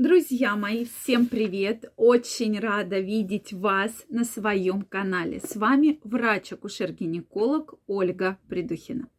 Друзья мои, всем привет! Очень рада видеть вас на своем канале. С вами врач-акушер-гинеколог Ольга Придухина.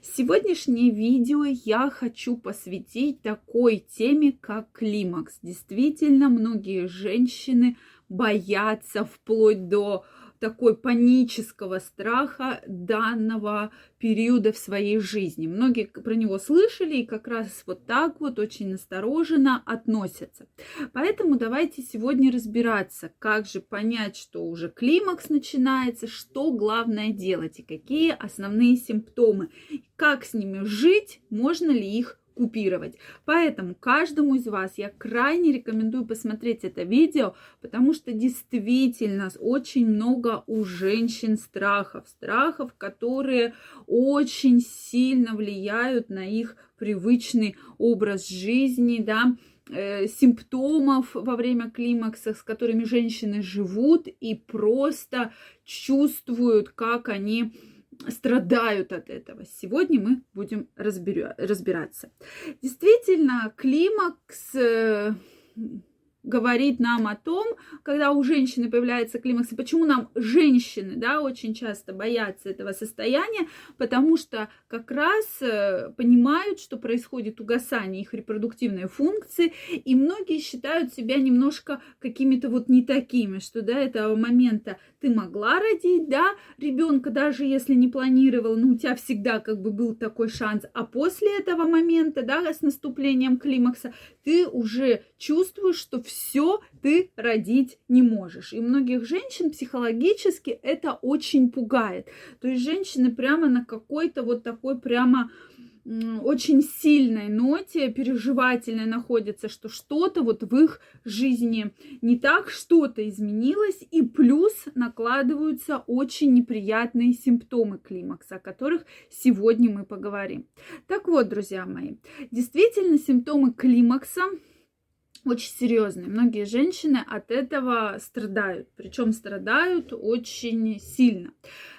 Сегодняшнее видео я хочу посвятить такой теме, как климакс. Действительно, многие женщины боятся вплоть до такой панического страха данного периода в своей жизни. Многие про него слышали и как раз вот так вот очень настороженно относятся. Поэтому давайте сегодня разбираться, как же понять, что уже климакс начинается, что главное делать и какие основные симптомы, как с ними жить, можно ли их купировать. Поэтому каждому из вас я крайне рекомендую посмотреть это видео, потому что действительно очень много у женщин страхов, страхов, которые очень сильно влияют на их привычный образ жизни, да, э, симптомов во время климакса, с которыми женщины живут и просто чувствуют, как они страдают от этого. Сегодня мы будем разбиря- разбираться. Действительно, климакс э, говорит нам о том, когда у женщины появляется климакс, и почему нам женщины, да, очень часто боятся этого состояния, потому что как раз э, понимают, что происходит угасание их репродуктивной функции, и многие считают себя немножко какими-то вот не такими, что до этого момента ты могла родить, да, ребенка, даже если не планировала, но у тебя всегда как бы был такой шанс, а после этого момента, да, с наступлением климакса, ты уже чувствуешь, что все ты родить не можешь. И многих женщин психологически это очень пугает. То есть женщины прямо на какой-то вот такой прямо очень сильной ноте, переживательной находятся, что что-то вот в их жизни не так, что-то изменилось, и плюс накладываются очень неприятные симптомы климакса, о которых сегодня мы поговорим. Так вот, друзья мои, действительно симптомы климакса очень серьезные. Многие женщины от этого страдают, причем страдают очень сильно.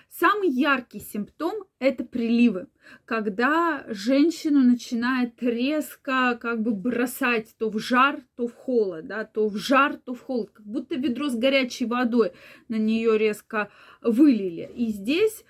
Самый яркий симптом – это приливы, когда женщину начинает резко как бы бросать то в жар, то в холод, да, то в жар, то в холод, как будто ведро с горячей водой на нее резко вылили. И здесь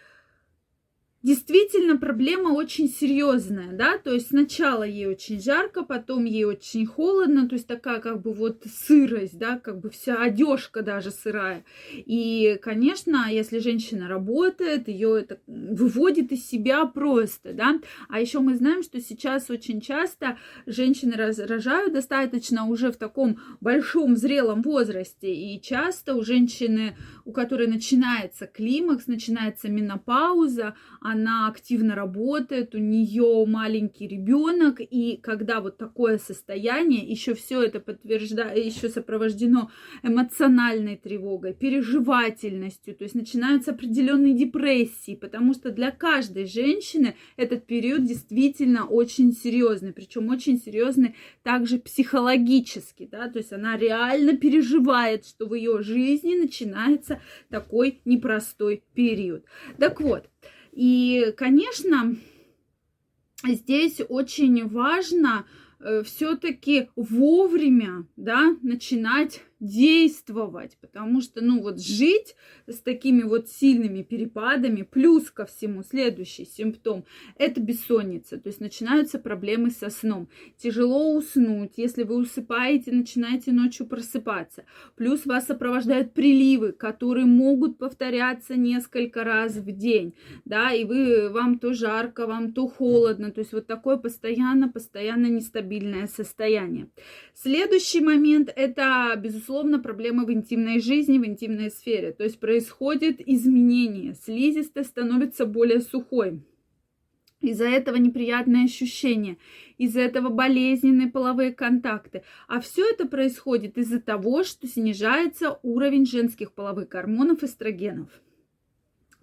действительно проблема очень серьезная, да, то есть сначала ей очень жарко, потом ей очень холодно, то есть такая как бы вот сырость, да, как бы вся одежка даже сырая. И, конечно, если женщина работает, ее это выводит из себя просто, да. А еще мы знаем, что сейчас очень часто женщины рожают достаточно уже в таком большом зрелом возрасте, и часто у женщины, у которой начинается климакс, начинается менопауза, она активно работает, у нее маленький ребенок, и когда вот такое состояние, еще все это подтверждает, еще сопровождено эмоциональной тревогой, переживательностью, то есть начинаются определенные депрессии, потому что для каждой женщины этот период действительно очень серьезный, причем очень серьезный также психологически, да, то есть она реально переживает, что в ее жизни начинается такой непростой период. Так вот, и, конечно, здесь очень важно э, все-таки вовремя да, начинать действовать, потому что, ну, вот жить с такими вот сильными перепадами, плюс ко всему следующий симптом, это бессонница, то есть начинаются проблемы со сном, тяжело уснуть, если вы усыпаете, начинаете ночью просыпаться, плюс вас сопровождают приливы, которые могут повторяться несколько раз в день, да, и вы, вам то жарко, вам то холодно, то есть вот такое постоянно, постоянно нестабильное состояние. Следующий момент, это, безусловно, безусловно, проблемы в интимной жизни, в интимной сфере. То есть происходит изменение. Слизистая становится более сухой. Из-за этого неприятные ощущения, из-за этого болезненные половые контакты. А все это происходит из-за того, что снижается уровень женских половых гормонов эстрогенов.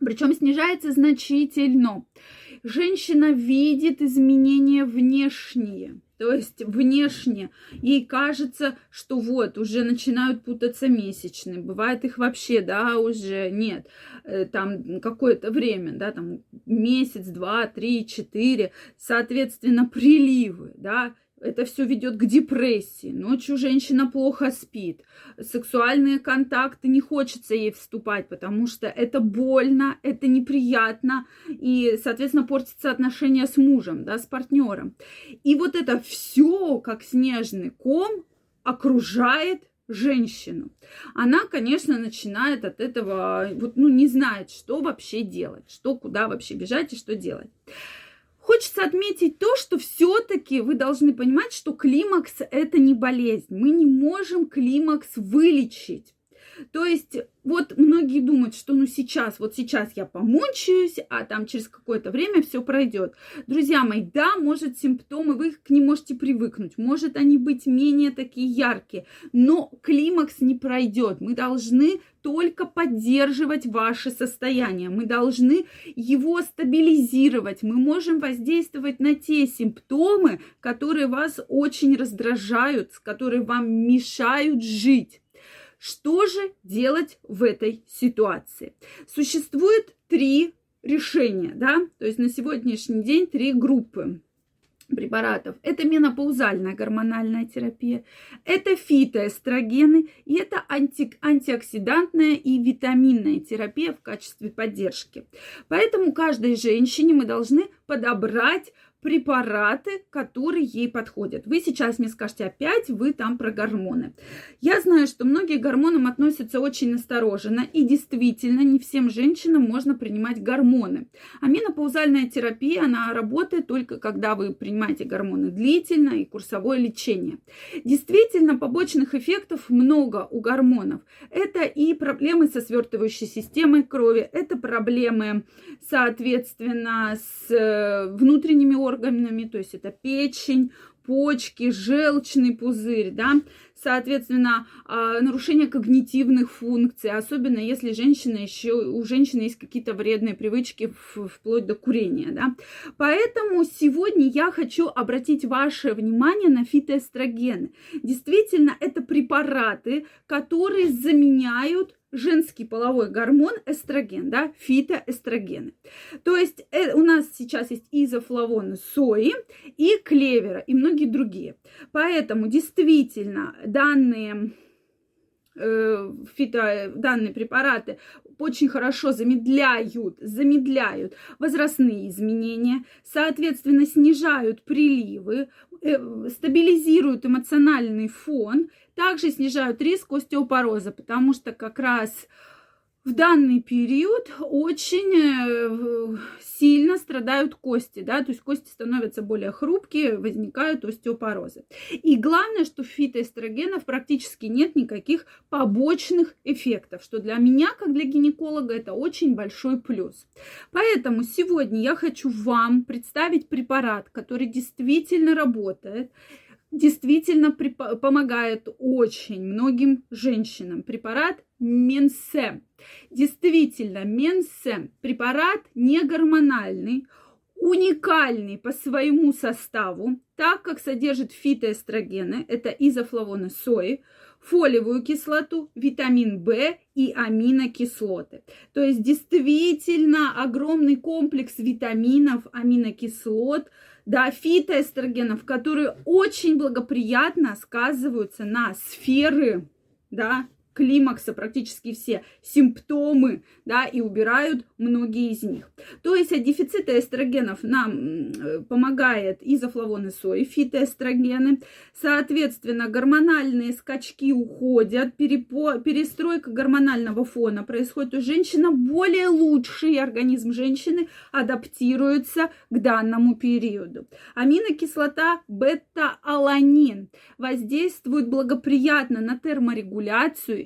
Причем снижается значительно. Женщина видит изменения внешние то есть внешне ей кажется, что вот уже начинают путаться месячные. Бывает их вообще, да, уже нет. Э, там какое-то время, да, там месяц, два, три, четыре. Соответственно, приливы, да, это все ведет к депрессии. Ночью женщина плохо спит. Сексуальные контакты не хочется ей вступать, потому что это больно, это неприятно. И, соответственно, портятся отношения с мужем, да, с партнером. И вот это все, как снежный ком, окружает женщину. Она, конечно, начинает от этого, вот, ну, не знает, что вообще делать, что, куда вообще бежать и что делать. Хочется отметить то, что все-таки вы должны понимать, что климакс это не болезнь. Мы не можем климакс вылечить. То есть вот многие думают, что ну сейчас, вот сейчас я помучаюсь, а там через какое-то время все пройдет. Друзья мои, да, может симптомы, вы к ним можете привыкнуть, может они быть менее такие яркие, но климакс не пройдет. Мы должны только поддерживать ваше состояние, мы должны его стабилизировать, мы можем воздействовать на те симптомы, которые вас очень раздражают, которые вам мешают жить. Что же делать в этой ситуации? Существует три решения, да, то есть на сегодняшний день три группы препаратов. Это менопаузальная гормональная терапия, это фитоэстрогены и это анти, антиоксидантная и витаминная терапия в качестве поддержки. Поэтому каждой женщине мы должны подобрать препараты, которые ей подходят. Вы сейчас мне скажете опять, вы там про гормоны. Я знаю, что многие к гормонам относятся очень настороженно, и действительно не всем женщинам можно принимать гормоны. А терапия, она работает только когда вы принимаете гормоны длительно и курсовое лечение. Действительно, побочных эффектов много у гормонов. Это и проблемы со свертывающей системой крови, это проблемы, соответственно, с э, внутренними органами, органами, то есть это печень, почки, желчный пузырь, да, соответственно, а, нарушение когнитивных функций, особенно если женщина еще, у женщины есть какие-то вредные привычки вплоть до курения, да. Поэтому сегодня я хочу обратить ваше внимание на фитоэстрогены. Действительно, это препараты, которые заменяют женский половой гормон эстроген, да, фитоэстрогены. То есть э, у нас сейчас есть изофлавоны сои и клевера и многие другие. Поэтому действительно данные э, фито, данные препараты очень хорошо замедляют, замедляют возрастные изменения, соответственно, снижают приливы, э, стабилизируют эмоциональный фон, также снижают риск остеопороза, потому что как раз в данный период очень э, страдают кости, да, то есть кости становятся более хрупкие, возникают остеопорозы. И главное, что фитоэстрогенов практически нет никаких побочных эффектов, что для меня, как для гинеколога, это очень большой плюс. Поэтому сегодня я хочу вам представить препарат, который действительно работает, действительно помогает очень многим женщинам. Препарат Менсе. Действительно, Менсе препарат не гормональный, уникальный по своему составу, так как содержит фитоэстрогены, это изофлавоны сои, фолиевую кислоту, витамин В и аминокислоты. То есть действительно огромный комплекс витаминов, аминокислот, да, фитоэстрогенов, которые очень благоприятно сказываются на сферы, да, климакса практически все симптомы, да, и убирают многие из них. То есть от дефицита эстрогенов нам помогает изофлавоны сои, фитоэстрогены. Соответственно, гормональные скачки уходят, перепо, перестройка гормонального фона происходит у женщины более лучший организм женщины адаптируется к данному периоду. Аминокислота бета-аланин воздействует благоприятно на терморегуляцию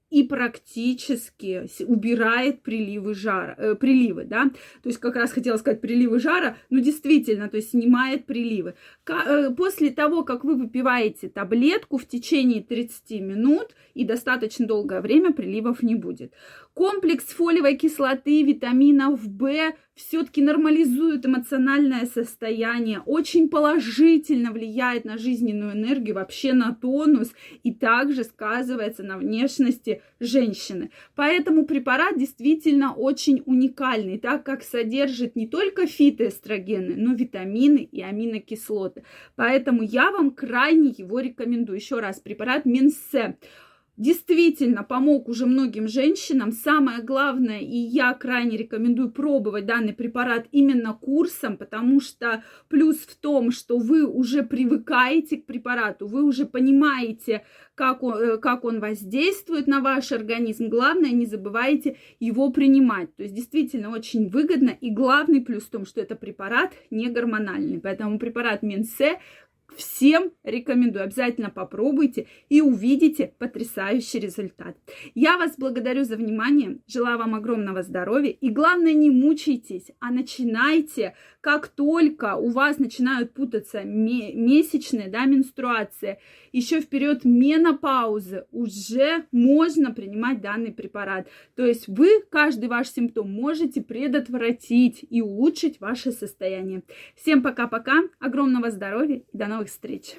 и практически убирает приливы жара, э, приливы, да, то есть как раз хотела сказать приливы жара, но действительно, то есть снимает приливы. Э, после того, как вы выпиваете таблетку в течение 30 минут и достаточно долгое время приливов не будет. Комплекс фолиевой кислоты, витаминов В все-таки нормализует эмоциональное состояние, очень положительно влияет на жизненную энергию, вообще на тонус и также сказывается на внешности женщины. Поэтому препарат действительно очень уникальный, так как содержит не только фитоэстрогены, но витамины и аминокислоты. Поэтому я вам крайне его рекомендую. Еще раз, препарат Минсе действительно помог уже многим женщинам. Самое главное, и я крайне рекомендую пробовать данный препарат именно курсом, потому что плюс в том, что вы уже привыкаете к препарату, вы уже понимаете, как он, э, как он воздействует на ваш организм. Главное, не забывайте его принимать. То есть действительно очень выгодно. И главный плюс в том, что это препарат не гормональный. Поэтому препарат Минсе Всем рекомендую, обязательно попробуйте и увидите потрясающий результат. Я вас благодарю за внимание, желаю вам огромного здоровья и главное не мучайтесь, а начинайте, как только у вас начинают путаться месячные, да, менструации, еще вперед менопаузы, уже можно принимать данный препарат. То есть вы каждый ваш симптом можете предотвратить и улучшить ваше состояние. Всем пока-пока, огромного здоровья и до новых встреч!